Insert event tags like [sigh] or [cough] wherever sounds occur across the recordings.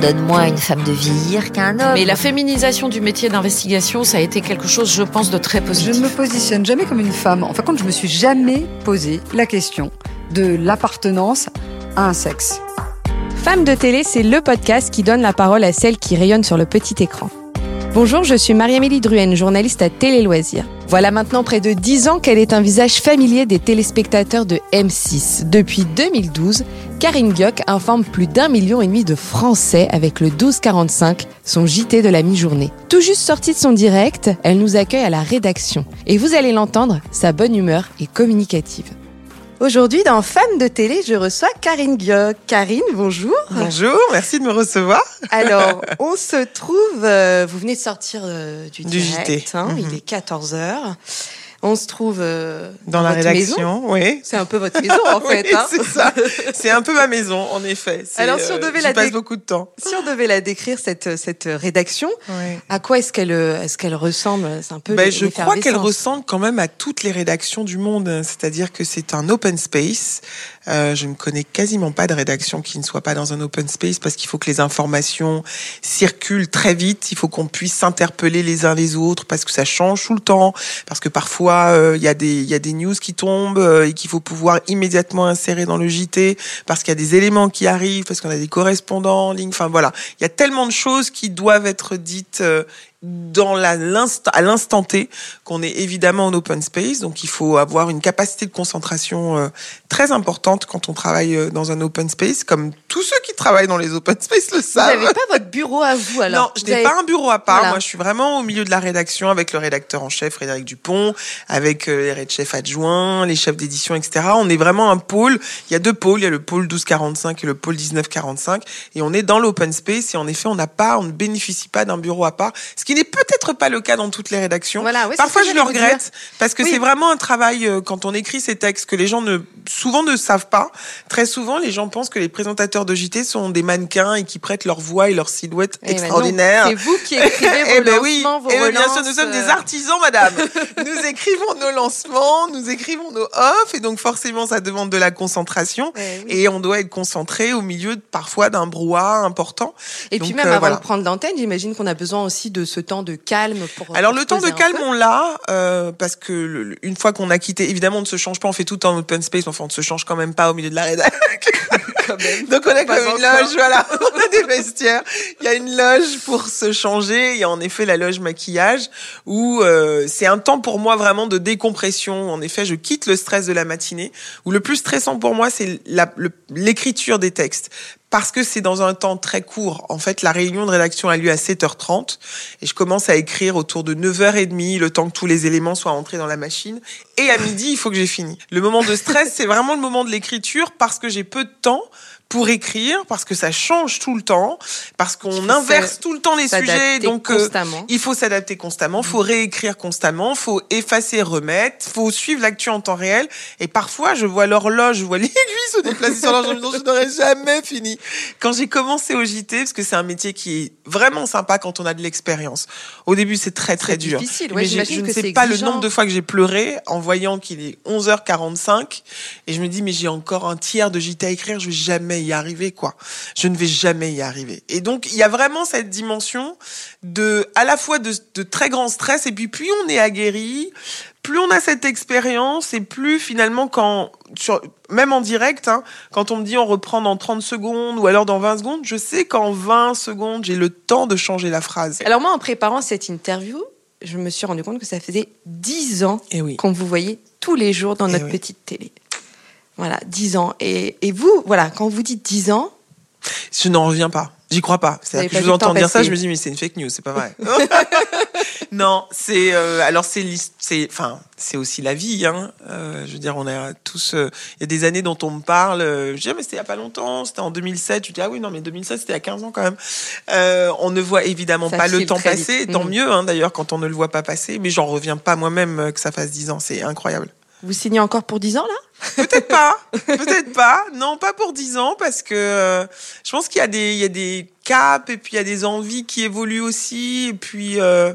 donne moins à une femme de vieillir qu'à un homme. Mais la féminisation du métier d'investigation, ça a été quelque chose, je pense, de très positif. Je ne me positionne jamais comme une femme. En fin de compte, je me suis jamais posé la question de l'appartenance à un sexe. Femme de télé, c'est le podcast qui donne la parole à celles qui rayonnent sur le petit écran. Bonjour, je suis Marie-Amélie Druenne, journaliste à Télé Loisirs. Voilà maintenant près de 10 ans qu'elle est un visage familier des téléspectateurs de M6. Depuis 2012, Karine Gioc informe plus d'un million et demi de Français avec le 1245, son JT de la mi-journée. Tout juste sortie de son direct, elle nous accueille à la rédaction. Et vous allez l'entendre, sa bonne humeur est communicative. Aujourd'hui, dans Femme de télé, je reçois Karine Gioc. Karine, bonjour. Bonjour, merci de me recevoir. Alors, [laughs] on se trouve, euh, vous venez de sortir euh, du, Du direct, JT. hein, Mhm. il est 14 heures. On se trouve euh, Dans la votre rédaction, maison. oui. C'est un peu votre maison en [laughs] fait. Oui, hein. c'est ça. C'est un peu ma maison, en effet. Alors, si on euh, devait la passe beaucoup de temps. Si on devait la décrire cette cette rédaction, Oui. à quoi est-ce qu'elle euh, est-ce qu'elle ressemble? C'est un peu. Ben, je crois qu'elle ressemble quand même à toutes les rédactions du monde. C'est-à-dire que c'est un open space. Euh, je ne connais quasiment pas de rédaction qui ne soit pas dans un open space parce qu'il faut que les informations circulent très vite. Il faut qu'on puisse s'interpeller les uns les autres parce que ça change tout le temps. Parce que parfois, euh, il y a des y a des news qui tombent euh, et qu'il faut pouvoir immédiatement insérer dans le JT parce qu'il y a des éléments qui arrivent, parce qu'on a des correspondants en ligne. Enfin voilà, il y a tellement de choses qui doivent être dites euh, dans la, à l'instant T qu'on est évidemment en open space, donc il faut avoir une capacité de concentration euh, très importante quand on travaille euh, dans un open space, comme tous ceux qui travaillent dans les open space le Vous savent. n'avez pas votre bureau à vous alors non, je Vous n'ai avez- pas un bureau à part. Voilà. Moi, je suis vraiment au milieu de la rédaction avec le rédacteur en chef Frédéric Dupont, avec euh, les red chefs adjoints, les chefs d'édition, etc. On est vraiment un pôle. Il y a deux pôles. Il y a le pôle 1245 et le pôle 1945. Et on est dans l'open space. Et en effet, on n'a pas, on ne bénéficie pas d'un bureau à part. Ce qui n'est peut-être pas le cas dans toutes les rédactions. Voilà, Parfois, je le regrette parce que Oui. c'est vraiment un travail euh, quand on écrit ces textes que les gens ne souvent ne savent pas. Très souvent, les gens pensent que les présentateurs de JT sont des mannequins et qui prêtent leur voix et leur silhouette Eh ben extraordinaire. C'est vous qui écrivez [laughs] vos Eh ben oui, lancements, vos eh ben bien sûr, relances, nous sommes des euh, artisans, madame. [laughs] nous écrivons nos lancements, nous écrivons nos offs, et donc forcément, ça demande de la concentration. eh oui. Et on doit être concentré au milieu parfois d'un brouhaha important. Et puis même euh, avant voilà. de prendre l'antenne, j'imagine qu'on a besoin aussi de ce temps de calme pour. Alors pour le temps de calme, peu. on l'a euh, parce que le- le- une fois qu'on a quitté, évidemment, on ne se change pas, on fait tout en open space, enfin, on ne se change quand même pas au milieu de la rédac. [laughs] Même. Donc on a comme une loge, voilà, [laughs] on a des vestiaires. Il y a une loge pour se changer. Il y a en effet la loge maquillage où euh, c'est un temps pour moi vraiment de décompression. En effet, je quitte le stress de la matinée. Où le plus stressant pour moi, c'est l'écriture des textes. Parce que c'est dans un temps très court. En fait, la réunion de rédaction a lieu à 7h30 et je commence à écrire autour de 9h30, le temps que tous les éléments soient entrés dans la machine. Et à midi, il faut que j'ai fini. Le moment de stress, [laughs] c'est vraiment le moment de l'écriture parce que j'ai peu de temps pour écrire, parce que ça change tout le temps, parce qu'on inverse tout le temps les sujets. Donc, euh, il faut s'adapter constamment, faut réécrire constamment, faut effacer, remettre, faut suivre l'actu en temps réel. Et parfois, je vois l'horloge, je vois [laughs] l'aiguille se déplacer sur l'horloge, je n'aurais jamais fini. Quand j'ai commencé au JT, parce que c'est un métier qui est vraiment sympa quand on a de l'expérience. Au début, c'est très très dur. difficile, ouais, Mais je ne sais pas le nombre de fois que j'ai pleuré en voyant qu'il est 11h45 et je me dis mais j'ai encore un tiers de JT à écrire, je vais jamais y arriver quoi. Je ne vais jamais y arriver. Et donc il y a vraiment cette dimension de à la fois de, de très grand stress et puis plus on est aguerri, plus on a cette expérience et plus finalement quand sur, même en direct hein, quand on me dit on reprend dans 30 secondes ou alors dans 20 secondes, je sais qu'en 20 secondes, j'ai le temps de changer la phrase. Alors moi, en préparant cette interview, je me suis rendu compte que ça faisait 10 ans oui. qu'on vous voyait tous les jours dans Eh notre oui. petite télé. Voilà, 10 ans. Et, et vous, voilà, quand vous dites 10 ans, Je n'en reviens pas. J'y crois pas. C'est-à-dire que je vous entends dire ça, je me dis mais c'est une fake news, c'est pas vrai. [laughs] non, c'est euh, alors c'est c'est enfin c'est aussi la vie. Hein. Euh, je veux dire, on a tous. euh, Il y a des années dont on me parle. je dis ah, mais c'était il y a pas longtemps, c'était en 2007. Je dis ah oui non mais 2007 c'était il y a 15 ans quand même. On ne voit évidemment Ça pas le temps passer. vite. Tant Mhm. mieux hein, d'ailleurs quand on ne le voit pas passer. Mais j'en reviens pas moi-même que ça fasse 10 ans. C'est incroyable. Vous signez encore pour 10 ans là? Peut-être pas, peut-être pas. Non, pas pour 10 ans parce que euh, je pense qu'il y a des il y a des caps et puis il y a des envies qui évoluent aussi. Et puis euh,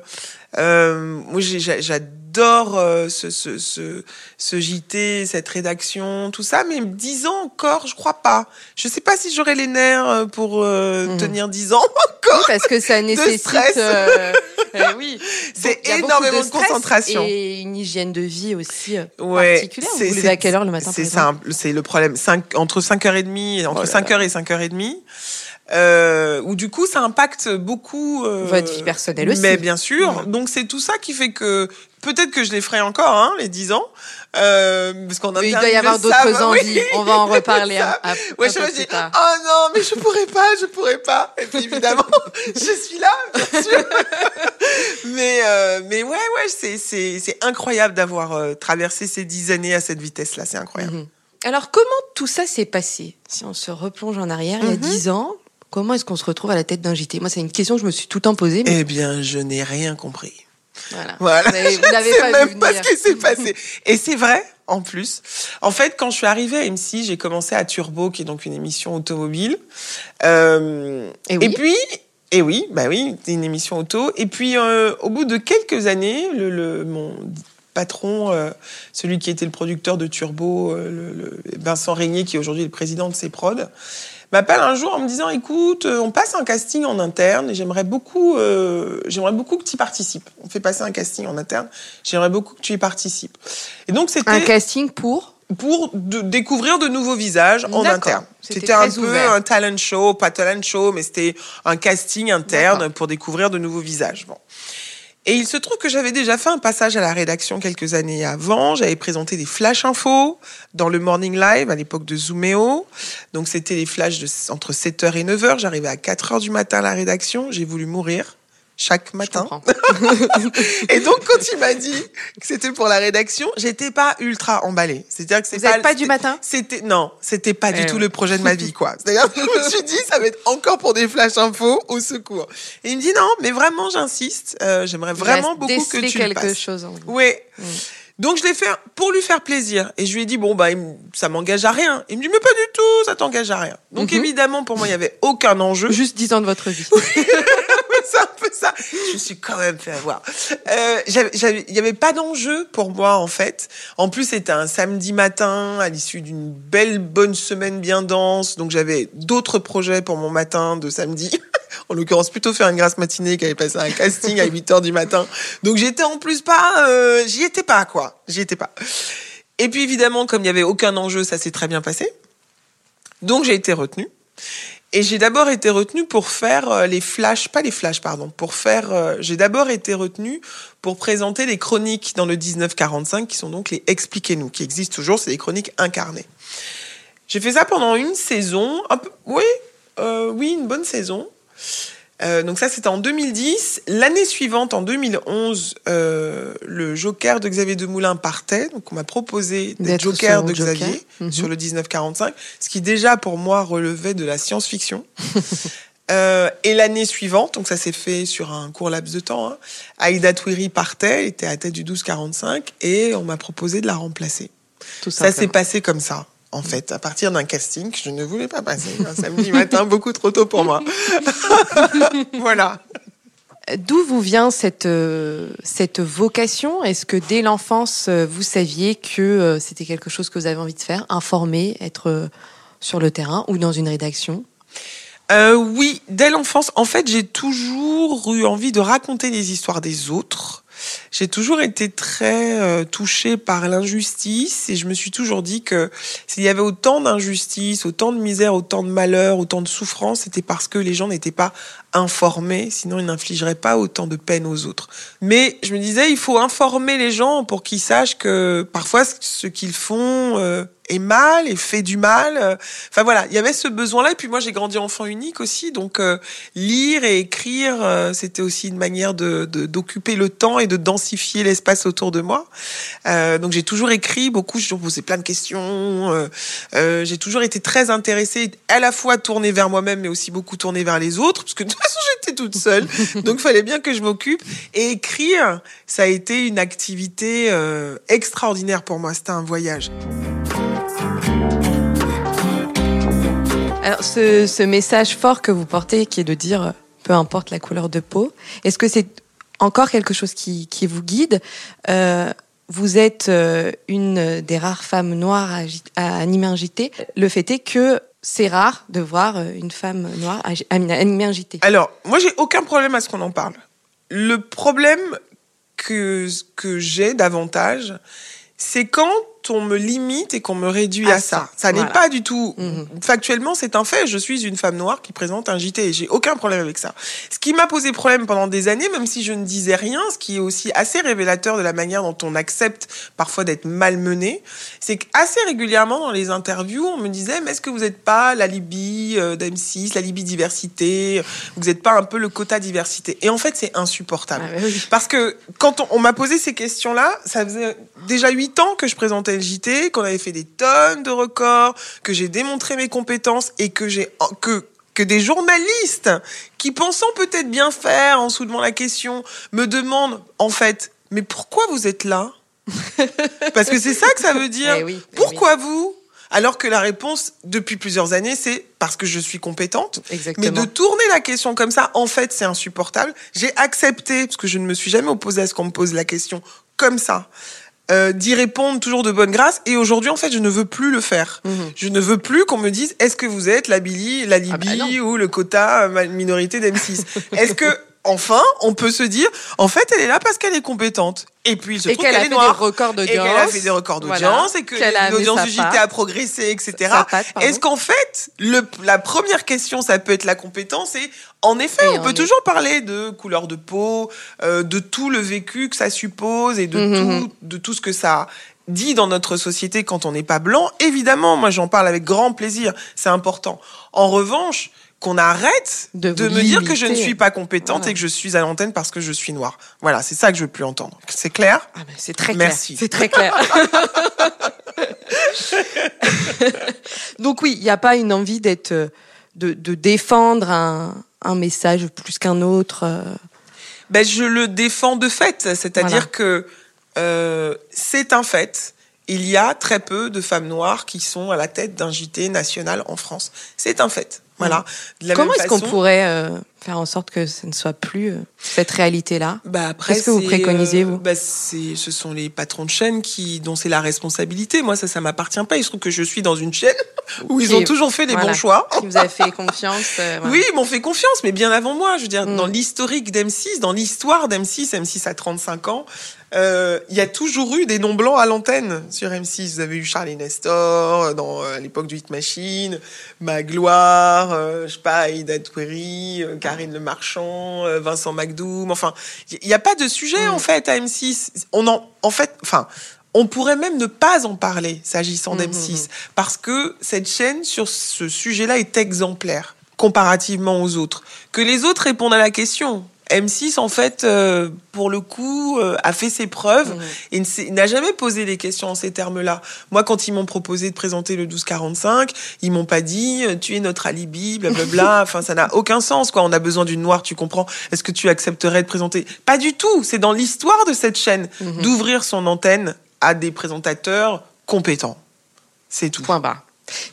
euh, moi j'adore j'adore euh, ce, ce, ce, ce JT, cette rédaction, tout ça, mais 10 ans encore, je crois pas. Je sais pas si j'aurai les nerfs euh, pour euh, Mhm. tenir 10 ans [laughs] encore. Oui, parce que ça nécessite. euh, [laughs] euh, oui. C'est énormément de, stress concentration. Et une hygiène de vie aussi euh, Ouais, particulière. Vous levez à quelle heure le matin C'est simple, c'est le problème. Cinq- entre 5h30 et entre Oh là 5h et 5h30. Euh, où du coup ça impacte beaucoup euh, Votre vie personnelle aussi. Mais bien sûr, Ouais. donc c'est tout ça qui fait que peut-être que je les ferai encore hein, les 10 ans euh, parce qu'on a Mais il doit y avoir d'autres oui. envies. On va en [laughs] reparler un, un- Ouais, je me dis, tard. oh non, mais je pourrais pas, je pourrais pas. Et puis évidemment, [laughs] [laughs] je suis là, bien sûr. mais, euh, mais ouais, ouais, c'est, c'est, c'est incroyable d'avoir euh, traversé ces dix années à cette vitesse-là, c'est incroyable. Mhm. Alors, comment tout ça s'est passé? Si on se replonge en arrière, il y a Mhm. 10 ans, comment est-ce qu'on se retrouve à la tête d'un JT Moi, c'est une question que je me suis tout le temps posée. Mais Eh bien, je n'ai rien compris. voilà. Voilà. Vous [laughs] avez- vous l'avez Je sais pas vu même pas venir. ce qui s'est passé. Et c'est vrai, en plus. En fait, quand je suis arrivée à M6, j'ai commencé à Turbo, qui est donc une émission automobile. Euh, Et oui. Et puis, et oui, bah oui, une émission auto. Et puis, euh, au bout de quelques années, le, le- mon patron, euh, celui qui était le producteur de Turbo, le, le- Vincent Régnier, qui est aujourd'hui le président de C-Prod, m'appelle un jour en me disant écoute euh, on passe un casting en interne et j'aimerais beaucoup euh, j'aimerais beaucoup que tu y participes on fait passer un casting en interne j'aimerais beaucoup que tu y participes et donc Un c'était casting pour pour de- découvrir de nouveaux visages en interne. C'était un peu ouvert. un talent show, pas talent show, mais c'était un casting interne pour découvrir de nouveaux visages. Bon. Et il se trouve que j'avais déjà fait un passage à la rédaction quelques années avant. J'avais présenté des flash infos dans le Morning Live à l'époque de Zooméo. Donc c'était les flashs entre 7h et 9h. J'arrivais à 4h du matin à la rédaction. J'ai voulu mourir chaque matin. [laughs] Et donc, quand il m'a dit que c'était pour la rédaction, j'étais pas ultra emballée. C'est-à-dire que c'est pas, pas du matin C'était non, c'était pas du Eh tout ouais. le projet de ma vie, quoi. C'est-à-dire, que je me suis dit, ça va être encore pour des flash infos au secours. Et il me dit non, mais vraiment, j'insiste. Euh, J'aimerais vraiment beaucoup que tu le quelque passes. chose en vous. Oui. Mm. Donc je l'ai fait pour lui faire plaisir et je lui ai dit bon bah ça m'engage à rien. Il me dit mais pas du tout, ça t'engage à rien. Donc Mhm. évidemment pour moi il y avait aucun enjeu. Juste 10 ans de votre vie. [laughs] [laughs] c'est un peu ça. Je me suis quand même fait avoir. Euh, Il n'y avait pas d'enjeu pour moi, en fait. En plus, c'était un samedi matin, à l'issue d'une belle, bonne semaine bien dense. Donc, j'avais d'autres projets pour mon matin de samedi. [laughs] En l'occurrence, plutôt faire une grasse matinée avait passé un casting à 8 heures du matin. Donc, j'étais en plus pas... euh, J'y étais pas, quoi. J'y étais pas. Et puis, évidemment, comme il n'y avait aucun enjeu, ça s'est très bien passé. Donc, j'ai été retenue. Et j'ai d'abord été retenue pour faire euh, les flashs, pas les flashs, pardon, pour faire. euh, j'ai d'abord été retenue pour présenter les chroniques dans le 1945, qui sont donc les Expliquez-nous, qui existent toujours, c'est des chroniques incarnées. J'ai fait ça pendant une saison, un peu, oui, euh, oui, une bonne saison. Euh, donc ça, c'était en 2010. L'année suivante, en 2011, euh, le Joker de Xavier Demoulin partait. Donc on m'a proposé d'être Joker de Joker. Xavier Mhm. sur le 1945, ce qui déjà pour moi relevait de la science-fiction. [laughs] Euh, et l'année suivante, donc ça s'est fait sur un court laps de temps, hein, Aïda Twiri partait, était à tête du 1245 et on m'a proposé de la remplacer. Tout Ça s'est passé comme ça, en fait, à partir d'un casting que je ne voulais pas passer un samedi matin, [laughs] beaucoup trop tôt pour moi. [laughs] voilà. D'où vous vient cette, euh, cette vocation? Est-ce que dès l'enfance, euh, vous saviez que euh, c'était quelque chose que vous avez envie de faire? Informer, être euh, sur le terrain ou dans une rédaction? Euh, oui, dès l'enfance, en fait, j'ai toujours eu envie de raconter les histoires des autres. J'ai toujours été très euh, touchée par l'injustice et je me suis toujours dit que s'il y avait autant d'injustice, autant de misère, autant de malheur, autant de souffrance, c'était parce que les gens n'étaient pas informés, sinon ils n'infligeraient pas autant de peine aux autres. Mais je me disais, il faut informer les gens pour qu'ils sachent que parfois ce qu'ils font euh, est mal et fait du mal. Enfin voilà, il y avait ce besoin-là. Et puis moi, j'ai grandi enfant unique aussi, donc euh, lire et écrire, euh, c'était aussi une manière de d'occuper le temps et de densifier l'espace autour de moi. Donc j'ai toujours écrit beaucoup, j'ai toujours posé plein de questions. j'ai toujours été très intéressée, à la fois tournée vers moi-même, mais aussi beaucoup tournée vers les autres, parce que façon j'étais toute seule, donc il fallait bien que je m'occupe. Et écrire, ça a été une activité euh, extraordinaire pour moi. C'était un voyage. Alors, ce, message fort que vous portez, qui est de dire peu importe la couleur de peau, est-ce que c'est encore quelque chose qui, vous guide? Euh, vous êtes euh, une des rares femmes noires à, à animer un JT. Le fait est que c'est rare de voir euh, une femme noire animer un JT. Alors, moi, j'ai aucun problème à ce qu'on en parle. Le problème que, que j'ai davantage, c'est quand on me limite et qu'on me réduit À à, ça, ça. N'est pas du tout. Mhm. Factuellement, c'est un fait. Je suis une femme noire qui présente un JT et j'ai aucun problème avec ça. Ce qui m'a posé problème pendant des années, même si je ne disais rien, ce qui est aussi assez révélateur de la manière dont on accepte parfois d'être malmené, c'est qu'assez régulièrement dans les interviews, on me disait mais est-ce que vous n'êtes pas la Libye euh, d'M6, la Libye diversité, vous n'êtes pas un peu le quota diversité? Et en fait, c'est insupportable. Ah, oui. Parce que quand on, on m'a posé ces questions-là, ça faisait déjà huit ans que je présentais le JT, qu'on avait fait des tonnes de records, que j'ai démontré mes compétences et que j'ai que que des journalistes qui pensant peut-être bien faire en soulevant la question me demandent en fait mais pourquoi vous êtes là? Parce que c'est ça que ça veut dire. Eh oui, eh pourquoi vous? Alors que la réponse depuis plusieurs années c'est parce que je suis compétente. Mais de tourner la question comme ça, en fait, c'est insupportable. J'ai accepté, parce que je ne me suis jamais opposée à ce qu'on me pose la question comme ça, euh, d'y répondre toujours de bonne grâce. Et aujourd'hui, en fait, je ne veux plus le faire. Mhm. Je ne veux plus qu'on me dise est-ce que vous êtes la Billy, la Ah bah Libye ou le quota minorité d'M6 [laughs] Est-ce que enfin, on peut se dire en fait, elle est là parce qu'elle est compétente. Et puis il se Et trouve qu'elle fait est des noire. records Et d'audience. qu'elle a fait des records Voilà. d'audience et que l'audience du JT a progressé, etc. Est-ce qu'en fait, le, la première question, ça peut être la compétence et en effet, Et on peut est- toujours parler de couleur de peau, euh, de tout le vécu que ça suppose et de, Mhm. tout, de tout ce que ça dit dans notre société quand on n'est pas blanc. Évidemment, moi j'en parle avec grand plaisir, c'est important. En revanche, qu'on arrête De me dire que je ne suis pas compétente Voilà. et que je suis à l'antenne parce que je suis noire. Voilà, c'est ça que je veux plus entendre. C'est clair? Ah ben, c'est très clair. Merci. C'est très clair. [laughs] Donc oui, il n'y a pas une envie d'être, euh, de, de défendre un, un message plus qu'un autre. euh. ben, je le défends de fait. C'est-à-dire Voilà. que euh, c'est un fait. Il y a très peu de femmes noires qui sont à la tête d'un JT national en France. C'est un fait. Voilà. De la Comment est-ce qu'on pourrait euh, faire en sorte que ce ne soit plus euh, cette réalité-là Bah après, Qu'est-ce que vous préconisez, euh, vous bah, c'est, ce sont les patrons de chaîne qui, dont c'est la responsabilité. Moi, ça, ça m'appartient pas. Il se trouve que je suis dans une chaîne [laughs] où ils ont toujours fait voilà. bons choix. Qui vous a fait [laughs] confiance euh, voilà. Oui, ils m'ont fait confiance, mais bien avant moi. Je veux dire, Mm. dans l'historique d'M6, dans l'histoire d'M6, M6 a 35 ans, euh, il y a toujours eu des noms blancs à l'antenne sur M6. Vous avez eu Charlie Nestor, dans, euh, à l'époque du Hit Machine, Magloire, euh, je sais pas, Karine Le Marchand, euh, Vincent McDoom. Enfin, il n'y a pas de sujet, Mm. en fait, à M6. On en, en fait, enfin, on pourrait même ne pas en parler s'agissant Mhm, d'M6, parce que cette chaîne, sur ce sujet-là, est exemplaire comparativement aux autres. Que les autres répondent à la question. M6, en fait, euh, pour le coup, euh, a fait ses preuves Mhm. et n'a jamais posé des questions en ces termes-là. Moi, quand ils m'ont proposé de présenter le 1245, ils m'ont pas dit euh, tu es notre alibi, blablabla. [laughs] enfin, ça n'a aucun sens. Quoi, on a besoin d'une noire, tu comprends Est-ce que tu accepterais de présenter Pas du tout. C'est dans l'histoire de cette chaîne Mhm. d'ouvrir son antenne à des présentateurs compétents. C'est tout. Point barre.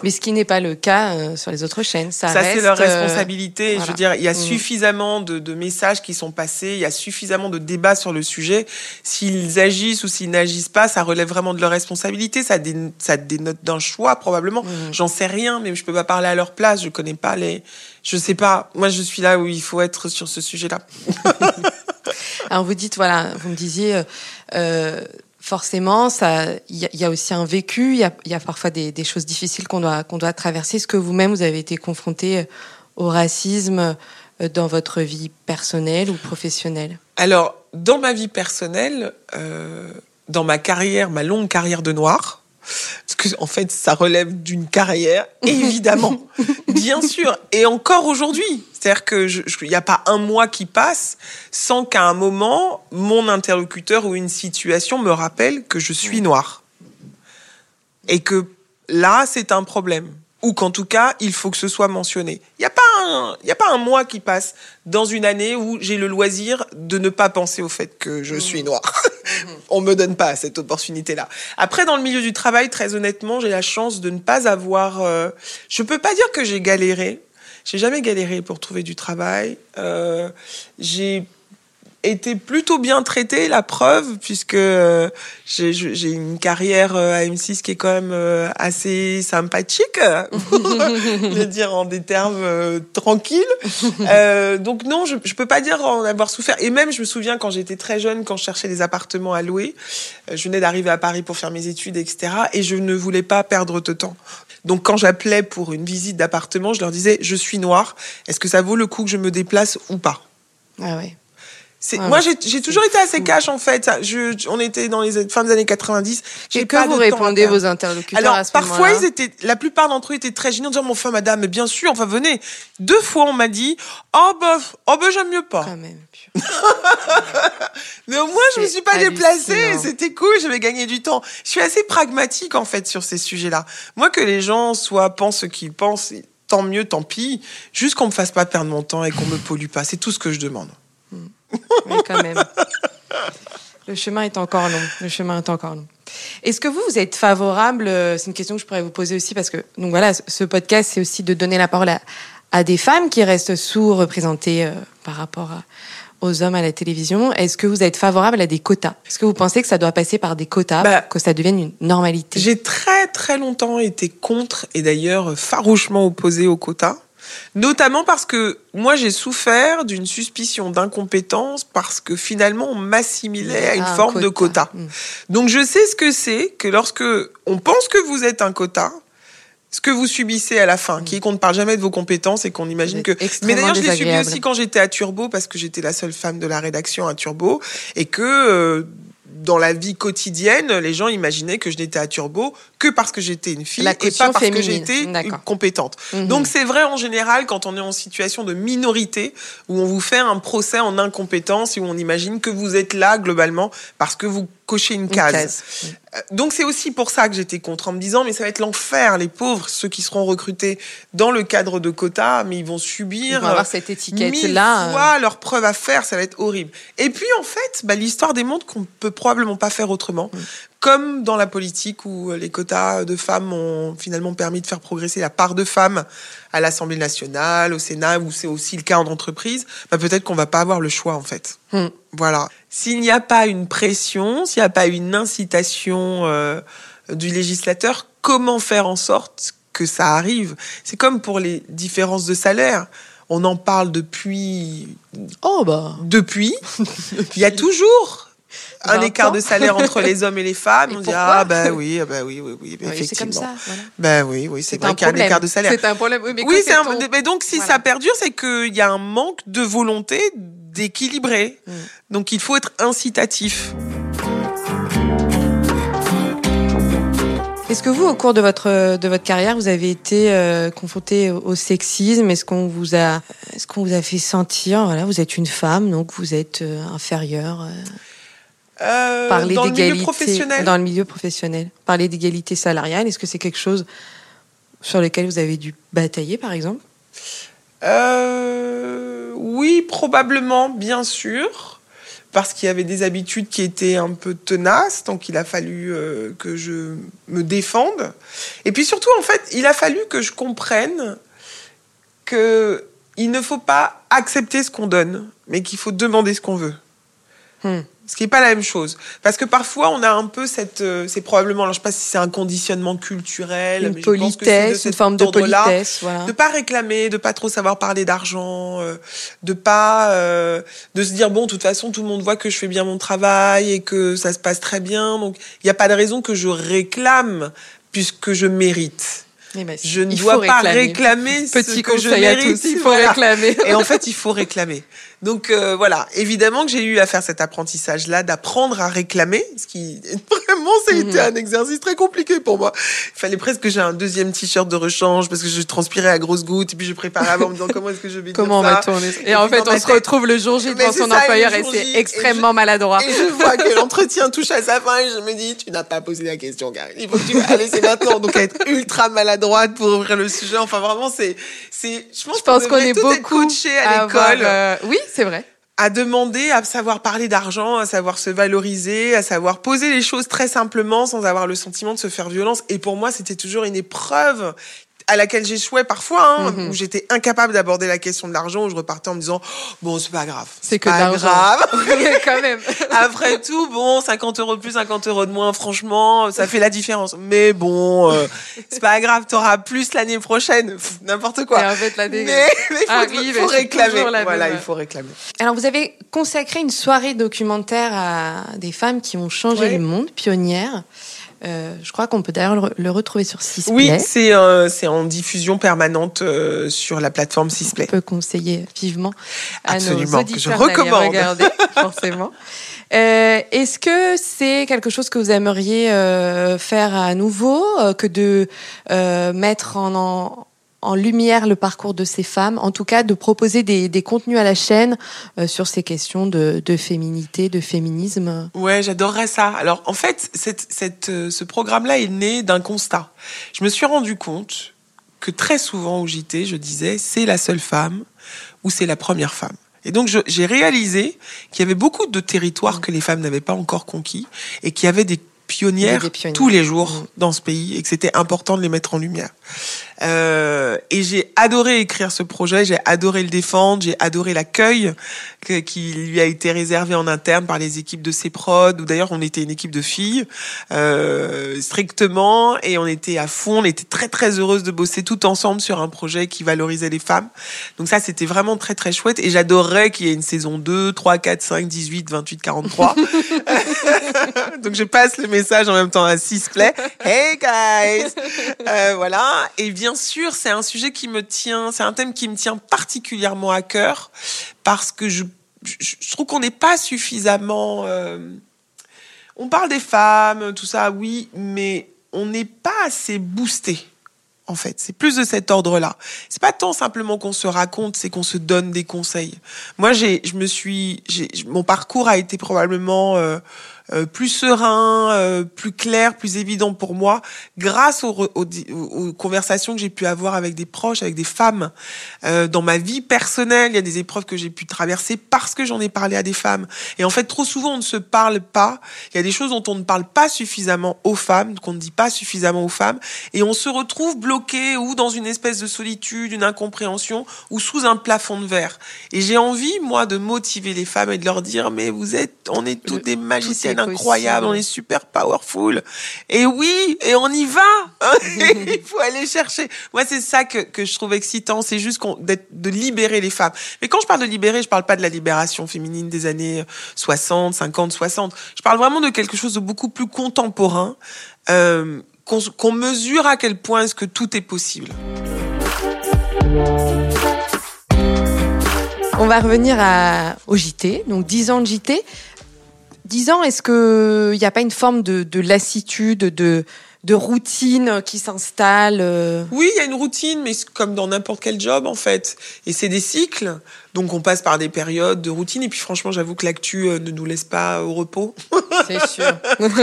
Mais ce qui n'est pas le cas euh, sur les autres chaînes. Ça, Ça, reste, c'est leur euh, responsabilité. Je veux dire, il y a Mhm. suffisamment de, de messages qui sont passés, il y a suffisamment de débats sur le sujet. S'ils agissent ou s'ils n'agissent pas, ça relève vraiment de leur responsabilité. Ça, dé- ça dénote d'un choix, probablement. Mhm. J'en sais rien, mais je peux pas parler à leur place. Je connais pas les. Je sais pas. Moi, je suis là où il faut être sur ce sujet-là. [laughs] Alors vous dites voilà, vous me disiez euh, euh, forcément il y, a- aussi un vécu, il y a, parfois des, des choses difficiles qu'on doit qu'on doit traverser. Est-ce que vous-même vous avez été confronté euh, au racisme euh, dans votre vie personnelle ou professionnelle? Alors, dans ma vie personnelle, euh, dans ma carrière, ma longue carrière de noir, parce que en fait, ça relève d'une carrière, [laughs] évidemment, bien sûr, et encore aujourd'hui. C'est-à-dire que je- je- il n'y a pas un mois qui passe sans qu'à un moment, mon interlocuteur ou une situation me rappelle que je suis noire. Et que là, c'est un problème. Ou qu'en tout cas, il faut que ce soit mentionné. Il n'y a, pas il y a pas un mois qui passe dans une année où j'ai le loisir de ne pas penser au fait que je suis noire. [laughs] On me donne pas cette opportunité-là. Après, dans le milieu du travail, très honnêtement, j'ai la chance de ne pas avoir. euh, je peux pas dire que j'ai galéré. J'ai jamais galéré pour trouver du travail. Euh, j'ai été plutôt bien traité, la preuve, puisque euh, j'ai une carrière euh, à M6 qui est quand même euh, assez sympathique, [laughs] pour le dire en des termes tranquilles. [laughs] Euh, donc non, je, je peux pas dire en avoir souffert. Et même, je me souviens quand j'étais très jeune, quand je cherchais des appartements à louer, je venais d'arriver à Paris pour faire mes études, etc. Et je ne voulais pas perdre de temps. Donc quand j'appelais pour une visite d'appartement, je leur disais, je suis noire, est-ce que ça vaut le coup que je me déplace ou pas? Ah ouais. C'est, moi, j'ai, j'ai toujours été assez cash en fait. Je, on était dans les fin des années 90. J'ai Et que pas vous de répondez vos interlocuteurs Alors à ce parfois ils étaient, la plupart d'entre eux étaient très gênants, en disant mon femme, madame, mais bien sûr, enfin venez. Deux fois on m'a dit, oh bah, oh bah j'aime mieux pas. Quand même. [laughs] Mais au moins je me suis pas déplacée, c'était cool, j'avais gagné du temps. Je suis assez pragmatique en fait sur ces sujets-là. Moi que les gens soient pensent ce qu'ils pensent, tant mieux, tant pis. Juste qu'on me fasse pas perdre mon temps et qu'on me pollue pas, c'est tout ce que je demande. Oui, quand même. Le chemin est encore long. Le chemin est encore long. Est-ce que vous, vous êtes favorable euh, C'est une question que je pourrais vous poser aussi parce que donc voilà, ce- podcast, c'est aussi de donner la parole à, à des femmes qui restent sous-représentées euh, par rapport à- aux hommes à la télévision. Est-ce que vous êtes favorable à des quotas? Est-ce que vous pensez que ça doit passer par des quotas Bah, pour que ça devienne une normalité? J'ai très très longtemps été contre et d'ailleurs farouchement opposé aux quotas. Notamment parce que moi j'ai souffert d'une suspicion d'incompétence parce que finalement on m'assimilait à une Ah, un forme de quota. quota. Mm. Donc je sais ce que c'est que lorsque on pense que vous êtes un quota, ce que vous subissez à la fin, qui est qu'on ne parle jamais de vos compétences et qu'on imagine que. Mais d'ailleurs, je l'ai subi aussi quand j'étais à Turbo parce que j'étais la seule femme de la rédaction à Turbo et que euh, dans la vie quotidienne, les gens imaginaient que je n'étais à Turbo que parce que j'étais une fille et pas parce que j'étais compétente. Mhm. Donc c'est vrai en général quand on est en situation de minorité où on vous fait un procès en incompétence et où on imagine que vous êtes là globalement parce que vous cochez une Une case. Euh, Donc c'est aussi pour ça que j'étais contre en me disant mais ça va être l'enfer les pauvres ceux qui seront recrutés dans le cadre de quotas mais ils vont Ils subir vont avoir euh, cette mille étiquette-là. euh, fois leur preuve à faire ça va être horrible. Et puis en fait bah, l'histoire démontre qu'on peut probablement pas faire autrement. Comme dans la politique où euh, les quotas de femmes ont finalement permis de faire progresser la part de femmes à l'Assemblée nationale, au Sénat, où c'est aussi le cas en entreprise, bah peut-être qu'on va pas avoir le choix en fait. Hmm. Voilà. S'il n'y a pas une pression, s'il n'y a pas une incitation euh, du législateur, comment faire en sorte que ça arrive? C'est comme pour les différences de salaire. On en parle depuis Oh bah. depuis. [laughs] Il y a toujours un 20 écart de salaire entre les hommes et les femmes. [laughs] Et on dit ah bah oui, ah bah oui, oui, oui, Oui, c'est effectivement. comme ça. Voilà. Bah oui, oui, c'est vrai un qu'il y a un problème. écart de salaire. C'est un problème. Oui, mais Oui, que c'est un. fait-on Mais donc si Voilà. ça perdure, c'est qu'il y a un manque de volonté d'équilibrer. Mm. Donc il faut être incitatif. Est-ce que vous, au cours de votre de votre carrière, vous avez été euh, confronté au, au sexisme? Est-ce qu'on vous a est-ce qu'on vous a fait sentir voilà, vous êtes une femme, donc vous êtes euh, inférieure euh, Euh, Parler dans le milieu professionnel. dans le milieu professionnel. Parler d'égalité salariale, est-ce que c'est quelque chose sur lequel vous avez dû batailler, par exemple? Euh, oui, probablement, bien sûr, parce qu'il y avait des habitudes qui étaient un peu tenaces, donc il a fallu euh, que je me défende. Et puis surtout, en fait, il a fallu que je comprenne que il ne faut pas accepter ce qu'on donne, mais qu'il faut demander ce qu'on veut. Hmm. Ce qui n'est pas la même chose. Parce que parfois, on a un peu cette. euh, c'est probablement, alors je ne sais pas si c'est un conditionnement culturel, Une mais je pense que c'est de politesse, une forme de politesse, voilà. de pas réclamer, de pas trop savoir parler d'argent, euh, de pas euh, de se dire bon, de toute façon tout le monde voit que je fais bien mon travail et que ça se passe très bien, donc il n'y a pas de raison que je réclame puisque je mérite. Eh ben. Je ne dois pas réclamer. réclamer ce Petit que je conseil à mérite. tous, il [laughs] faut Voilà. réclamer. Et en fait, il faut réclamer. Donc euh, voilà, évidemment que j'ai eu à faire cet apprentissage-là, d'apprendre à réclamer, ce qui [laughs] vraiment, ça a été Mhm. un exercice très compliqué pour moi. Il fallait presque que j'ai un deuxième t-shirt de rechange parce que je transpirais à grosses gouttes et puis je préparais avant en me disant comment est-ce que je vais Comment on dire va ça. tourner Et, Et en fait, on se retrouve le jour J devant son ça, employeur et c'est et extrêmement maladroit. Et je vois que [laughs] l'entretien touche à sa fin et je me dis, tu n'as pas posé la question, Karine. Il faut que tu allez, c'est maintenant. Donc, être ultra maladroite pour ouvrir le sujet. Enfin, vraiment, c'est, c'est, je pense, Je pense qu'on est beaucoup coachés à l'école euh, Oui, c'est vrai. à demander à savoir parler d'argent, à savoir se valoriser, à savoir poser les choses très simplement sans avoir le sentiment de se faire violence. Et pour moi, c'était toujours une épreuve à laquelle j'échouais parfois, hein, Mhm. où j'étais incapable d'aborder la question de l'argent, où je repartais en me disant bon c'est pas grave, C'est que pas grave. [laughs] Quand même. [laughs] Après tout, bon 50 euros de plus, 50 euros de moins, franchement, ça fait la différence. Mais bon, euh, c'est pas grave, t'auras plus l'année prochaine, n'importe quoi. Et en fait, la dé- Mais mais il faut, arrive, faut et c'est réclamer. la Voilà, même. il faut réclamer. Alors, vous avez consacré une soirée documentaire à des femmes qui ont changé Ouais. le monde, pionnières. Euh, je crois qu'on peut d'ailleurs le, le retrouver sur Sisplay. Oui, c'est euh, c'est en diffusion permanente euh, sur la plateforme On Sisplay. peut conseiller vivement à Absolument, nos que je auditeurs recommande. regarder, [laughs] forcément. Euh, Est-ce que c'est quelque chose que vous aimeriez euh, faire à nouveau, que de euh, mettre en, en, en lumière le parcours de ces femmes, en tout cas de proposer des, des contenus à la chaîne euh, sur ces questions de, de féminité, de féminisme Ouais, j'adorerais ça. Alors, en fait, cette, cette, euh, ce programme-là est né d'un constat. Je me suis rendu compte que très souvent au JT, je disais, c'est la seule femme ou c'est la première femme. Et donc, j'ai réalisé qu'il y avait beaucoup de territoires que les femmes n'avaient pas encore conquis et qu'il y avait des pionnières, Des pionnières. tous les jours Mm. dans ce pays et que c'était important de les mettre en lumière. Euh, et j'ai adoré écrire ce projet, j'ai adoré le défendre, j'ai adoré l'accueil qui lui a été réservé en interne par les équipes de CEPROD, où d'ailleurs on était une équipe de filles, euh, strictement, et on était à fond, on était très très heureuse de bosser tout ensemble sur un projet qui valorisait les femmes. Donc ça c'était vraiment très très chouette, et j'adorerais qu'il y ait une saison 2, 3, 4, 5, 18, 28, 43. Donc je passe le message en même temps à Sisplay. Hey guys, Euh, voilà. Et bien sûr, c'est un sujet qui me tient, c'est un thème qui me tient particulièrement à cœur parce que je, trouve qu'on n'est pas suffisamment. euh, on parle des femmes, tout ça, oui, mais on n'est pas assez boosté. En fait, c'est plus de cet ordre-là. C'est pas tant simplement qu'on se raconte, c'est qu'on se donne des conseils. Moi, j'ai, je me suis, mon parcours a été probablement euh, euh, plus serein, euh, plus clair, plus évident pour moi, grâce aux, aux- aux conversations que j'ai pu avoir avec des proches, avec des femmes. Euh, dans ma vie personnelle, il y a des épreuves que j'ai pu traverser parce que j'en ai parlé à des femmes. Et en fait, trop souvent, on ne se parle pas. Il y a des choses dont on ne parle pas suffisamment aux femmes, qu'on ne dit pas suffisamment aux femmes, et on se retrouve bloqué ou dans une espèce de solitude, une incompréhension, ou sous un plafond de verre. Et j'ai envie, moi, de motiver les femmes et de leur dire, mais vous êtes, on est toutes des magiciennes possible. incroyables, on est super powerful. Et oui, et on y va. [laughs] Il faut aller chercher. Moi, c'est ça que, que je trouve excitant, c'est juste qu'on, d'être- de libérer les femmes. Mais quand je parle de libérer, je parle pas de la libération féminine des années 60, 50, 60. Je parle vraiment de quelque chose de beaucoup plus contemporain, euh, qu'on mesure à quel point est-ce que tout est possible. On va revenir à, au JT, donc 10 ans de JT. 10 ans, est-ce qu'il n'y a pas une forme de, de lassitude, de, de routine qui s'installe euh? Oui, il y a une routine, mais comme dans n'importe quel job, en fait. Et c'est des cycles. Donc, on passe par des périodes de routine. Et puis, franchement, j'avoue que l'actu euh, ne nous laisse pas au repos. [laughs] [laughs] C'est sûr.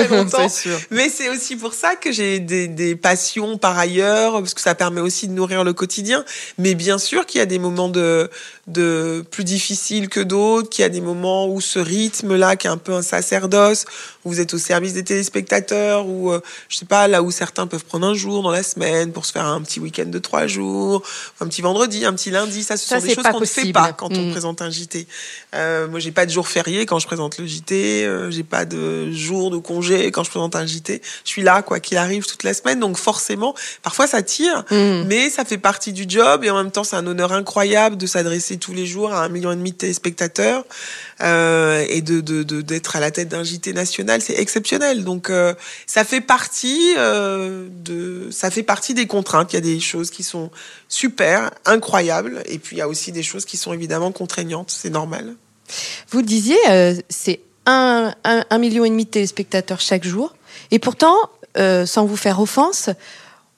longtemps. C'est sûr. Mais c'est aussi pour ça que j'ai des, des passions par ailleurs, parce que ça permet aussi de nourrir le quotidien. Mais bien sûr qu'il y a des moments de, de plus difficiles que d'autres, qu'il y a des moments où ce rythme-là, qui est un peu un sacerdoce, où vous êtes au service des téléspectateurs, ou euh, je sais pas, là où certains peuvent prendre un jour dans la semaine pour se faire un petit week-end de trois jours, un petit vendredi, un petit lundi, ça, ce Ça, sont des choses qu'on ne fait pas quand on Mm. présente un JT. Euh, moi, j'ai pas de jour férié quand je présente le JT, euh, j'ai pas de jour de congé quand je présente un JT. Je suis là, quoi qu'il arrive, toute la semaine. Donc forcément, parfois ça tire, Mm. mais ça fait partie du job et en même temps, c'est un honneur incroyable de s'adresser tous les jours à un million et demi de téléspectateurs euh, et de de- de- d'être à la tête d'un JT national, c'est exceptionnel. Donc euh, ça fait partie euh, de ça fait partie des contraintes. Il y a des choses qui sont super, incroyables, et puis il y a aussi des choses qui sont évidemment contraignantes. C'est normal. Vous le disiez, euh, c'est un, un, un million et demi de téléspectateurs chaque jour. Et pourtant, euh, sans vous faire offense,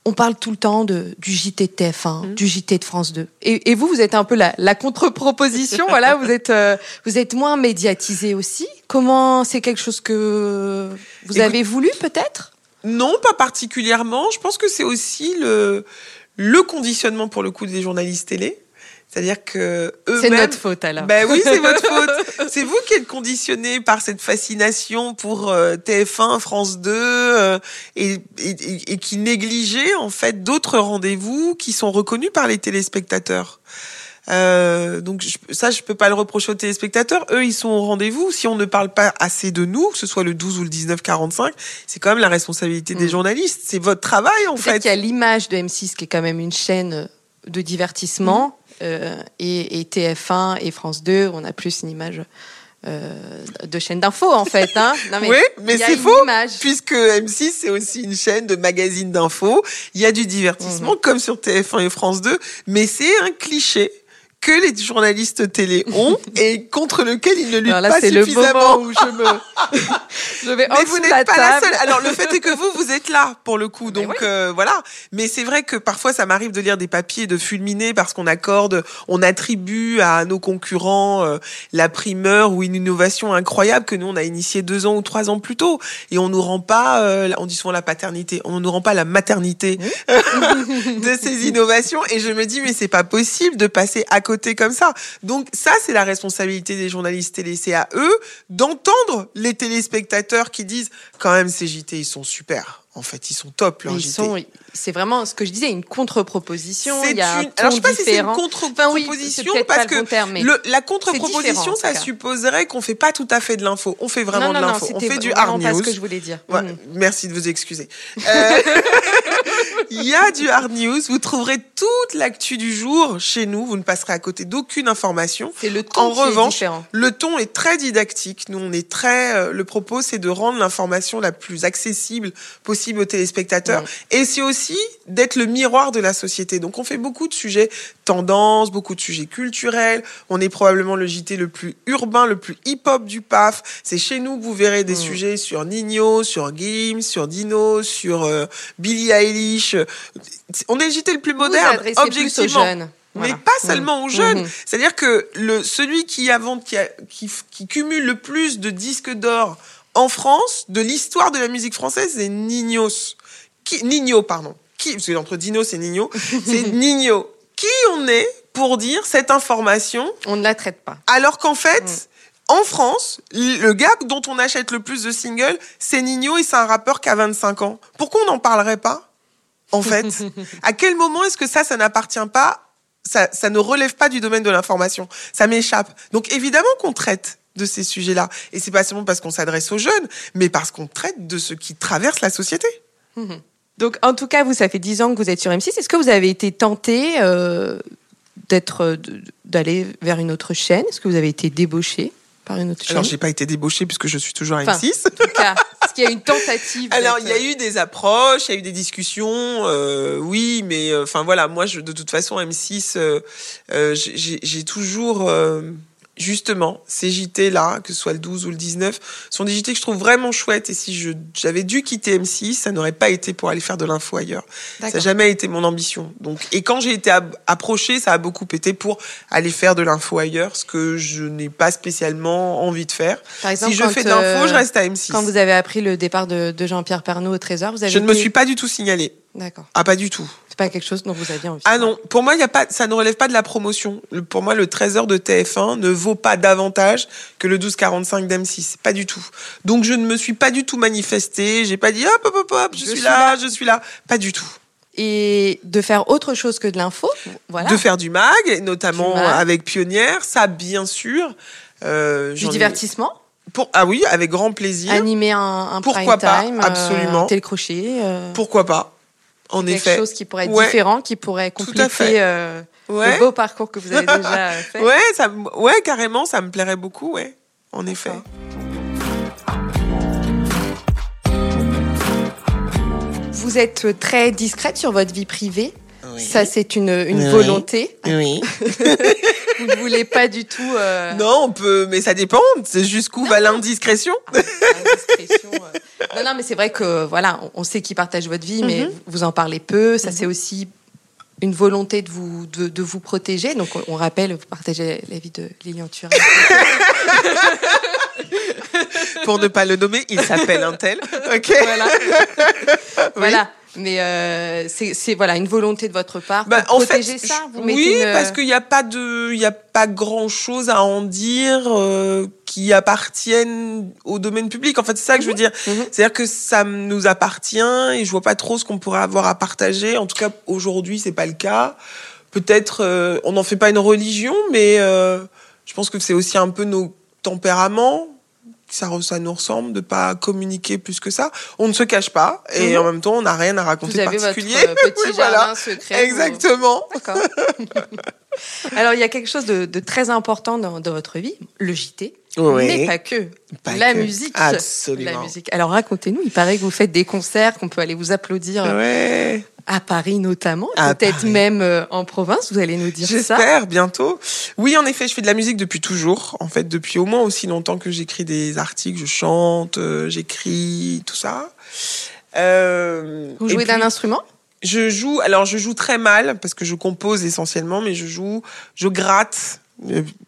on parle tout le temps de, du JT de TF1, Mhm. du JT de France 2. Et, et vous, vous êtes un peu la, la contre-proposition. voilà, vous êtes, euh, vous êtes moins médiatisé aussi. Comment c'est quelque chose que vous Écoute- avez voulu peut-être? Non, pas particulièrement. Je pense que c'est aussi le, le conditionnement pour le coup des journalistes télé. C'est-à-dire que C'est eux-mêmes. notre faute alors. Ben oui, c'est votre [laughs] faute. C'est vous qui êtes conditionné par cette fascination pour euh, TF1, France 2 euh, et, et, et qui négligez en fait d'autres rendez-vous qui sont reconnus par les téléspectateurs. Euh, donc je- ça, je peux pas le reprocher aux téléspectateurs. Eux, ils sont au rendez-vous. Si on ne parle pas assez de nous, que ce soit le 12 ou le 19-45, c'est quand même la responsabilité des Mm. journalistes. C'est votre travail en fait. qu'il y a l'image de M6 qui est quand même une chaîne de divertissement et, et TF1 et France 2, on a plus une image euh, de chaîne d'info en fait. Hein [laughs] non, Oui, mais c'est faux, image. puisque M6 c'est aussi une chaîne de magazines d'infos. Il y a du divertissement comme sur TF1 et France 2, mais c'est un cliché que les journalistes télé ont [laughs] et contre lequel ils ne luttent Alors là, pas le suffisamment. moment où je me, [laughs] je vais Mais vous n'êtes pas la seule. Alors le fait est que vous, vous êtes là pour le coup. Mais Donc euh, voilà. Mais c'est vrai que parfois ça m'arrive de lire des papiers de fulminer parce qu'on accorde, on attribue à nos concurrents euh, la primeur ou une innovation incroyable que nous on a initiée deux ans ou trois ans plus tôt. Et on nous rend pas, euh, on dit souvent la paternité, on nous rend pas la maternité [laughs] de ces innovations. Et je me dis mais c'est pas possible de passer à côté comme ça. Donc ça c'est la responsabilité des journalistes télé. C'est à eux d'entendre les téléspectateurs qui disent quand même ces JT ils sont super. En fait ils sont top leurs Ils JT. sont, c'est vraiment ce que je disais, une contre-proposition. C'est une- Alors je sais pas si c'est une contre-proposition Enfin, oui, parce le que bon terme, le- la contre-proposition ça supposerait qu'on fait pas tout à fait de l'info. On fait vraiment non, non, de l'info. On fait du hard pas news. ce que je voulais dire. Ouais, Mhm. Merci de vous excuser. Euh, [laughs] Il y a du hard news. Vous trouverez toute l'actu du jour chez nous. Vous ne passerez à côté d'aucune information. C'est le ton En qui est revanche, différent. Le ton est très didactique. Nous, on est très. euh, le propos, c'est de rendre l'information la plus accessible possible aux téléspectateurs. Ouais. Et c'est aussi d'être le miroir de la société. Donc, on fait beaucoup de sujets tendances, beaucoup de sujets culturels. On est probablement le JT le plus urbain, le plus hip-hop du PAF. C'est chez nous que vous verrez des Mm. sujets sur Nino, sur Gims, sur Dino, sur euh, Billie Eilish. On est le JT le plus moderne, vous adressez plus aux objectivement. Mais pas seulement aux jeunes. Mhm. C'est-à-dire que le celui qui invente, qui, a- qui, qui cumule le plus de disques d'or en France, de l'histoire de la musique française, c'est Nignos. Qui, Nino, pardon. Qui, parce que entre Dinos et Nino, [laughs] c'est Nino. Qui on est pour dire cette information On ne la traite pas. alors qu'en fait, Mm. en France, le gars dont on achète le plus de singles, c'est Nino et c'est un rappeur qui a 25 ans. Pourquoi on n'en parlerait pas? En fait, [laughs] à quel moment est-ce que ça, ça n'appartient pas ça, ça ne relève pas du domaine de l'information? Ça m'échappe. Donc évidemment qu'on traite de ces sujets-là. Et c'est pas seulement parce qu'on s'adresse aux jeunes, mais parce qu'on traite de ce qui traverse la société. Donc, en tout cas, vous, ça fait 10 ans que vous êtes sur M6. Est-ce que vous avez été tenté euh, d'être, d'aller vers une autre chaîne? Est-ce que vous avez été débauché par une autre chaîne? Alors j'ai pas été débauchée puisque je suis toujours à Enfin, M6. En tout cas, [laughs] est-ce qu'il y a une tentative [laughs] Alors, il y a eu des approches, il y a eu des discussions, euh, oui, mais euh, enfin voilà, moi, je, de toute façon, M6, euh, euh, j'ai toujours, euh, justement, ces JT-là, que ce soit le 12 ou le 19, sont des JT que je trouve vraiment chouettes. Et si j'avais dû quitter M6, ça n'aurait pas été pour aller faire de l'info ailleurs. Ça n'a jamais été mon ambition. Donc, et quand j'ai été approchée, ça a beaucoup été pour aller faire de l'info ailleurs, ce que je n'ai pas spécialement envie de faire. Par exemple, si je fais de l'info, euh, je reste à M6. Quand vous avez appris le départ de, de Jean-Pierre Pernaut au Trésor, vous avez Je ne me suis pas du tout signalée. D'accord. Ah, pas du tout. C'est pas quelque chose dont vous aviez envie. Ah non, pour moi, y a pas, ça ne relève pas de la promotion. Le- Pour moi, le trésor de TF1 ne vaut pas davantage que le 1245 d'M6. Pas du tout. Donc, je ne me suis pas du tout manifestée. J'ai pas dit hop, hop, hop, hop, je, suis, là, je suis là. Pas du tout. Et de faire autre chose que de l'info, voilà. De faire du mag, notamment Du mag. avec Pionnière, ça, bien sûr. Euh, du ai- divertissement, Pour, ah oui, avec grand plaisir. animer un, un Pourquoi prime pas, time, absolument. un télécrochet, euh, Pourquoi pas En quelque effet. chose qui pourrait être Ouais. différent, qui pourrait compléter euh, Ouais. le beau parcours que vous avez [laughs] déjà euh, fait. Ouais, ça, ouais, carrément, ça me plairait beaucoup, ouais. En effet. Vous êtes très discrète sur votre vie privée. Oui. Ça, c'est une, une Oui. volonté. Oui. [laughs] Vous ne voulez pas du tout. euh, Non, on peut, mais ça dépend. C'est jusqu'où va l'indiscrétion? Ah, euh. Non, non, mais c'est vrai que voilà, on- sait qui partage votre vie, mais Mhm. vous en parlez peu. Ça, c'est aussi une volonté de vous de, de vous protéger. Donc, on, rappelle, vous partagez la vie de Lilian Thuram. Pour ne pas le nommer, il s'appelle un tel. Ok. voilà. Voilà. Mais euh, c'est voilà une volonté de votre part Bah, pour en fait, protéger ça. Vous mettez oui, une- parce qu'il n'y a pas de, il y a pas grand chose à en dire euh, qui appartiennent au domaine public. En fait, c'est ça que je veux dire. Mhm. C'est-à-dire que ça nous appartient et je vois pas trop ce qu'on pourrait avoir à partager. En tout cas, aujourd'hui, c'est pas le cas. Peut-être, euh, on n'en fait pas une religion, mais euh, je pense que c'est aussi un peu nos tempéraments. Ça, nous ressemble de pas communiquer plus que ça. On ne se cache pas et Mhm. en même temps, on n'a rien à raconter vous avez de votre particulier. euh, [laughs] petit Oui, voilà. secret. Exactement. [laughs] Alors, il y a quelque chose de, de très important dans, dans votre vie, le JT, Oui. mais pas que. Pas la que. musique. Absolument. La musique. Alors, racontez-nous, il paraît que vous faites des concerts, qu'on peut aller vous applaudir Ouais. À Paris notamment, peut-être même euh, en province, vous allez nous dire ça. J'espère bientôt. Oui, en effet, je fais de la musique depuis toujours. En fait, depuis au moins aussi longtemps que j'écris des articles, je chante, euh, j'écris, tout ça. Euh, Vous jouez d'un instrument? Je joue. Alors, je joue très mal parce que je compose essentiellement, mais je joue, je gratte.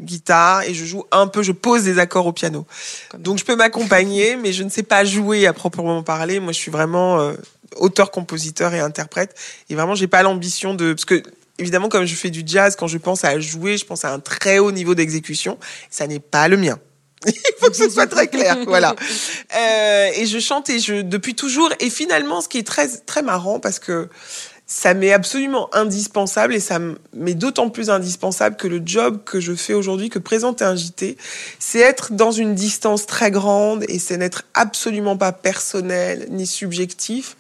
guitare et je joue un peu, je pose des accords au piano. Comme- Donc je peux m'accompagner, mais je ne sais pas jouer à proprement parler. Moi, je suis vraiment auteur, compositeur et interprète. Et vraiment, j'ai pas l'ambition de parce que évidemment, comme je fais du jazz, quand je pense à jouer, je pense à un très haut niveau d'exécution. Ça n'est pas le mien. [laughs] Il faut que ce soit très clair, [laughs] voilà. Euh, et je chante et je depuis toujours. Et finalement, ce qui est très très marrant parce que ça m'est absolument indispensable et ça m'est d'autant plus indispensable que le job que je fais aujourd'hui, que présenter un JT, c'est être dans une distance très grande et c'est n'être absolument pas personnel ni subjectif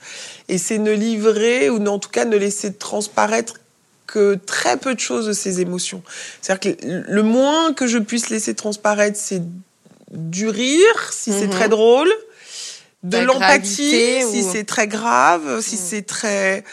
et c'est ne livrer ou en tout cas ne laisser transparaître que très peu de choses de ses émotions. C'est-à-dire que le moins que je puisse laisser transparaître, c'est du rire, si c'est Mhm. très drôle, de l'empathie, si ou- c'est très grave, si Mhm. c'est très,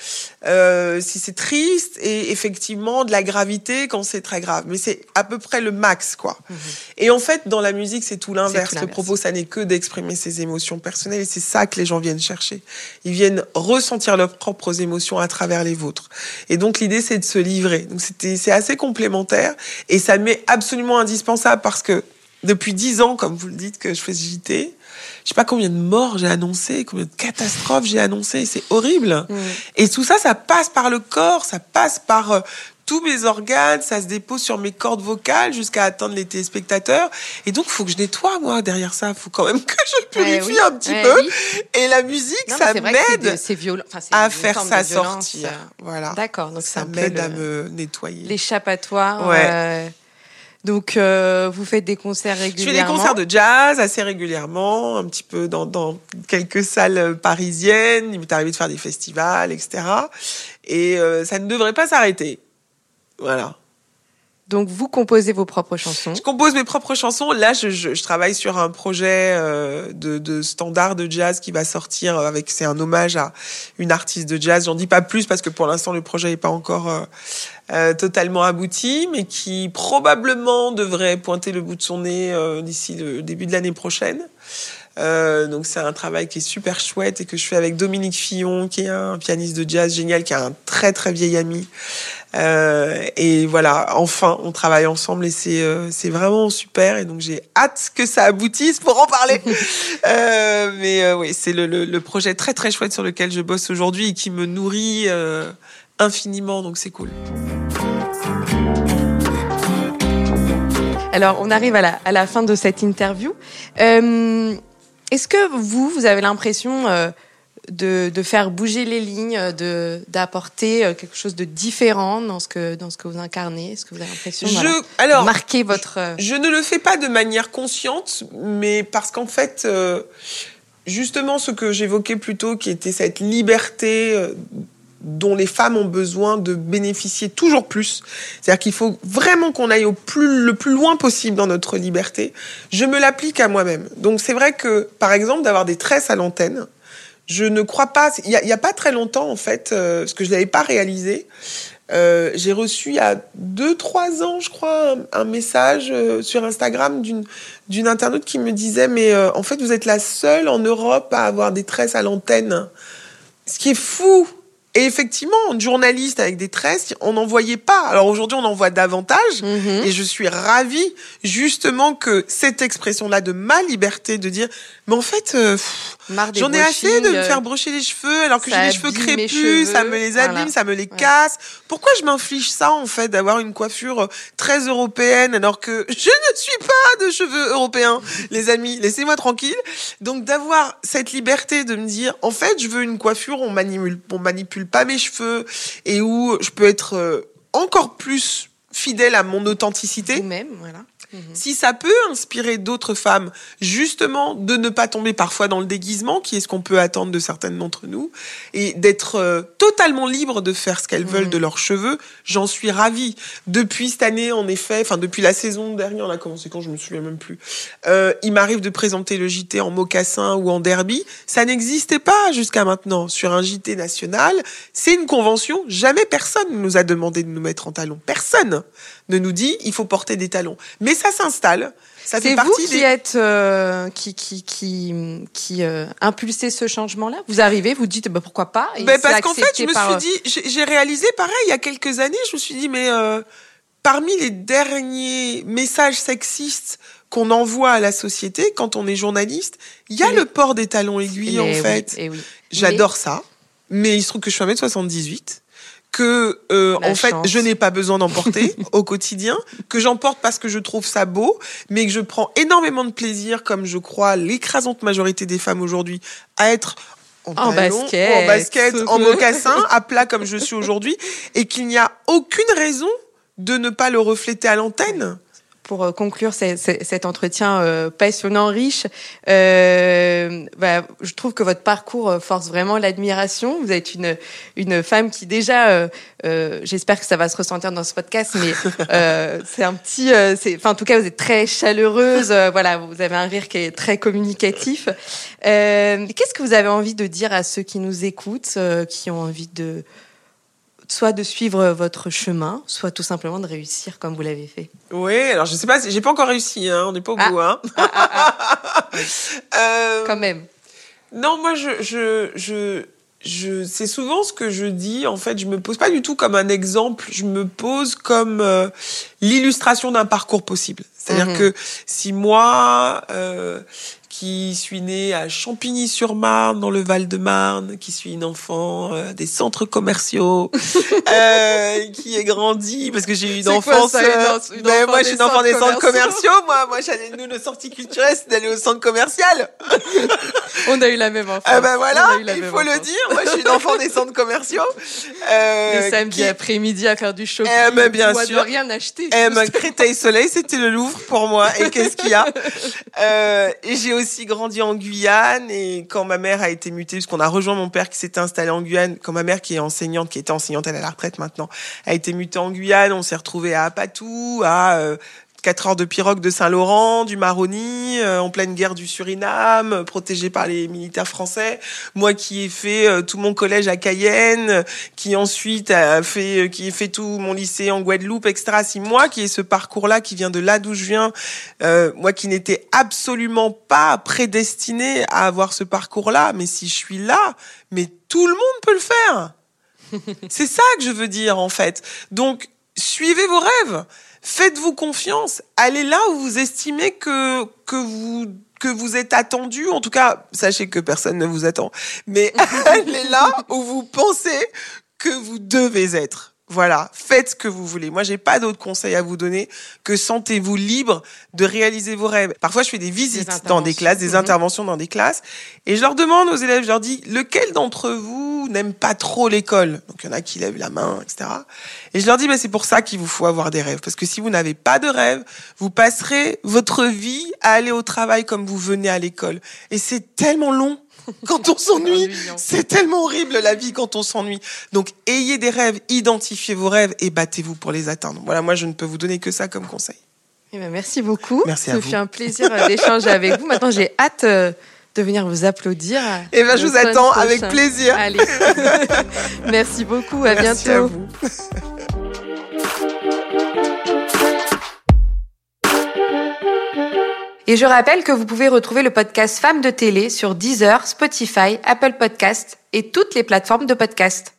euh, si c'est triste, et effectivement de la gravité quand c'est très grave. Mais c'est à peu près le max, quoi. Mhm. Et en fait, dans la musique, c'est tout l'inverse. Le propos, ça n'est que d'exprimer ses émotions personnelles, et c'est ça que les gens viennent chercher. Ils viennent ressentir leurs propres émotions à travers les vôtres. Et donc l'idée, c'est de se livrer. Donc c'était, c'est assez complémentaire, et ça m'est absolument indispensable parce que depuis dix ans, comme vous le dites, que je fais ce JT, je sais pas combien de morts j'ai annoncé, combien de catastrophes j'ai annoncé, c'est horrible. Mhm. Et tout ça, ça passe par le corps, ça passe par euh, tous mes organes, ça se dépose sur mes cordes vocales jusqu'à atteindre les téléspectateurs. Et donc, faut que je nettoie, moi, derrière ça. Faut quand même [laughs] que je purifie oui. un petit peu. oui. Et la musique, Non, ça m'aide. Enfin, à faire ça sortir. euh, Voilà. D'accord, donc Ça m'aide le- à me nettoyer. l'échappatoire. Ouais. euh, donc, euh, vous faites des concerts Je fais régulièrement. des concerts de jazz assez régulièrement, un petit peu dans, dans quelques salles parisiennes. Il m'est arrivé de faire des festivals, etc. Et euh, ça ne devrait pas s'arrêter. Voilà. Donc, vous composez vos propres chansons. Je compose mes propres chansons. Là, je, travaille sur un projet euh, de, de standard de jazz qui va sortir avec. C'est un hommage à une artiste de jazz. J'en dis pas plus parce que pour l'instant le projet n'est pas encore euh, euh, totalement abouti, mais qui probablement devrait pointer le bout de son nez euh, d'ici le début de l'année prochaine. Euh, donc c'est un travail qui est super chouette et que je fais avec Dominique Fillon, qui est un pianiste de jazz génial, qui a un très très vieil ami. Euh, et voilà, enfin, on travaille ensemble et c'est euh, c'est vraiment super. Et donc j'ai hâte que ça aboutisse pour en parler. [laughs] euh, mais euh, oui, c'est le, le, le projet très très chouette sur lequel je bosse aujourd'hui et qui me nourrit euh, infiniment. Donc c'est cool. Alors, on arrive à la, à la fin de cette interview. Euh, Est-ce que vous, vous avez l'impression euh, de, de faire bouger les lignes, de d'apporter euh, quelque chose de différent dans ce que dans ce que vous incarnez? Est-ce que vous avez l'impression Je, voilà, alors, de marquer votre euh, Je ne le fais pas de manière consciente, mais parce qu'en fait, euh, justement, ce que j'évoquais plus tôt, qui était cette liberté euh, dont les femmes ont besoin de bénéficier toujours plus. C'est-à-dire qu'il faut vraiment qu'on aille le plus loin possible dans notre liberté. Je me l'applique à moi-même. Donc c'est vrai que, par exemple, d'avoir des tresses à l'antenne, je ne crois pas. Il y a, pas très longtemps, en fait, euh, parce que je l'avais pas réalisé. Euh, j'ai reçu il y a deux, trois ans, je crois, un, un message euh, sur Instagram d'une d'une internaute qui me disait mais euh, en fait vous êtes la seule en Europe à avoir des tresses à l'antenne. Ce qui est fou, Et effectivement, journaliste avec des tresses, on n'en voyait pas. Alors aujourd'hui, on en voit davantage. Mhm. Et je suis ravie, justement, que cette expression-là de ma liberté de dire, mais en fait, euh, des j'en ai assez de me euh, faire brocher les cheveux alors que j'ai les cheveux crépus, ça me les abîme, Voilà. ça me les Ouais. casse. Pourquoi je m'inflige ça, en fait, d'avoir une coiffure euh, très européenne alors que je ne suis pas de cheveux européens, les amis, laissez-moi tranquille. Donc d'avoir cette liberté de me dire, en fait, je veux une coiffure, on manipule, on manipule pas mes cheveux et où je peux être euh, encore plus fidèle à mon authenticité. Mhm. Si ça peut inspirer d'autres femmes, justement, de ne pas tomber parfois dans le déguisement, qui est ce qu'on peut attendre de certaines d'entre nous, et d'être euh, totalement libre de faire ce qu'elles veulent Mhm. de leurs cheveux, j'en suis ravie. Depuis cette année, en effet, enfin depuis la saison dernière, on a commencé quand je me souviens même plus. Euh, il m'arrive de présenter le JT en mocassin ou en derby. Ça n'existait pas jusqu'à maintenant sur un JT national. C'est une convention. Jamais personne ne nous a demandé de nous mettre en talons. Personne ne nous dit il faut porter des talons. Mais ça s'installe. Ça C'est vous qui des... êtes euh, qui qui qui qui euh, impulsez ce changement-là? Vous arrivez, vous dites bah, pourquoi pas? et Ben, parce qu'en fait, je me par, euh, suis dit, j'ai réalisé pareil il y a quelques années, je me suis dit, mais euh, parmi les derniers messages sexistes qu'on envoie à la société quand on est journaliste, il y a le port des talons aiguilles mais en oui, fait. eh oui. J'adore ça, mais il se trouve que je suis 1m78, que euh, en fait chance. je n'ai pas besoin d'en porter [laughs] au quotidien, que j'en porte parce que je trouve ça beau, mais que je prends énormément de plaisir, comme je crois l'écrasante majorité des femmes aujourd'hui, à être en, En talons, basket. en basket, en mocassin, à plat comme je suis [laughs] aujourd'hui, et qu'il n'y a aucune raison de ne pas le refléter à l'antenne. Pour euh, conclure ce- ce- cet entretien euh, passionnant, riche, euh, bah, je trouve que votre parcours force vraiment l'admiration. Vous êtes une une femme qui déjà, euh, j'espère que ça va se ressentir dans ce podcast, mais [laughs] c'est un petit, enfin en tout cas vous êtes très chaleureuse. voilà, vous avez un rire qui est très communicatif. Qu'est-ce que vous avez envie de dire à ceux qui nous écoutent, qui ont envie de soit de suivre votre chemin, soit tout simplement de réussir comme vous l'avez fait. Oui, alors je sais pas, j'ai pas encore réussi, hein, on n'est pas au Ah. bout. Hein. [laughs] Euh, Quand même. Non, moi, je, je, je, je, c'est souvent ce que je dis. En fait, je me pose pas du tout comme un exemple. Je me pose comme euh, l'illustration d'un parcours possible. C'est-à-dire Mhm. que si moi, euh, qui suis née à Champigny-sur-Marne, dans le Val-de-Marne, qui suis une enfant euh, des centres commerciaux, [laughs] euh, qui ai grandi parce que j'ai eu une C'est quoi enfance. ça, une euh, une ben, enfant moi, je suis une enfant des centres commerciaux? Moi, moi, j'allais nous, notre sortie culturelle, c'est d'aller au centre commercial. [laughs] On a eu la même enfance. Ah ben voilà, il faut le dire. Moi, je suis une enfant des centres commerciaux. [laughs] Euh, Les samedis qui après-midi à faire du shopping. Eh ben, bien ou à sûr. ne rien acheter. aime juste. Créteil Soleil, c'était le Louvre pour moi. Et qu'est-ce qu'il y a [laughs] euh, Et j'ai aussi grandi en Guyane. Et quand ma mère a été mutée, parce qu'on a rejoint mon père qui s'était installé en Guyane, quand ma mère qui est enseignante, qui était enseignante, elle est à la retraite maintenant, a été mutée en Guyane, on s'est retrouvé à Apatou, à euh, 4 heures de pirogue de Saint-Laurent, du Maroni, euh, en pleine guerre du Suriname, euh, protégé par les militaires français. Moi qui ai fait euh, tout mon collège à Cayenne, qui ensuite a fait, euh, qui ai fait tout mon lycée en Guadeloupe, etc. Si moi qui ai ce parcours-là, qui vient de là d'où je viens, euh, moi qui n'étais absolument pas prédestiné à avoir ce parcours-là, mais si je suis là, mais tout le monde peut le faire. [laughs] C'est ça que je veux dire en fait. Donc suivez vos rêves, faites-vous confiance, allez là où vous estimez que que vous que vous êtes attendu. En tout cas, sachez que personne ne vous attend, mais [laughs] allez là où vous pensez que vous devez être. Voilà, faites ce que vous voulez. Moi, j'ai pas d'autres conseils à vous donner que sentez-vous libre de réaliser vos rêves. Parfois, je fais des visites dans des classes, des Mhm. interventions dans des classes, et je leur demande aux élèves, je leur dis, lequel d'entre vous n'aime pas trop l'école? Donc, il y en a qui lèvent la main, etc. Et je leur dis, bah, c'est pour ça qu'il vous faut avoir des rêves. Parce que si vous n'avez pas de rêves, vous passerez votre vie à aller au travail comme vous venez à l'école. Et c'est tellement long [laughs] quand on s'ennuie. C'est tellement horrible la vie quand on s'ennuie. Donc, ayez des rêves, identifiez vos rêves et battez-vous pour les atteindre. Voilà, moi, je ne peux vous donner que ça comme conseil. Eh ben, merci beaucoup. Merci à Ça vous. fait un plaisir euh, d'échanger avec vous. Maintenant, j'ai hâte euh, de venir vous applaudir. Eh ben, je vous attends avec plaisir. Allez. [laughs] merci beaucoup. À Merci bientôt. à vous. [laughs] Et je rappelle que vous pouvez retrouver le podcast Femmes de télé sur Deezer, Spotify, Apple Podcast et toutes les plateformes de podcast.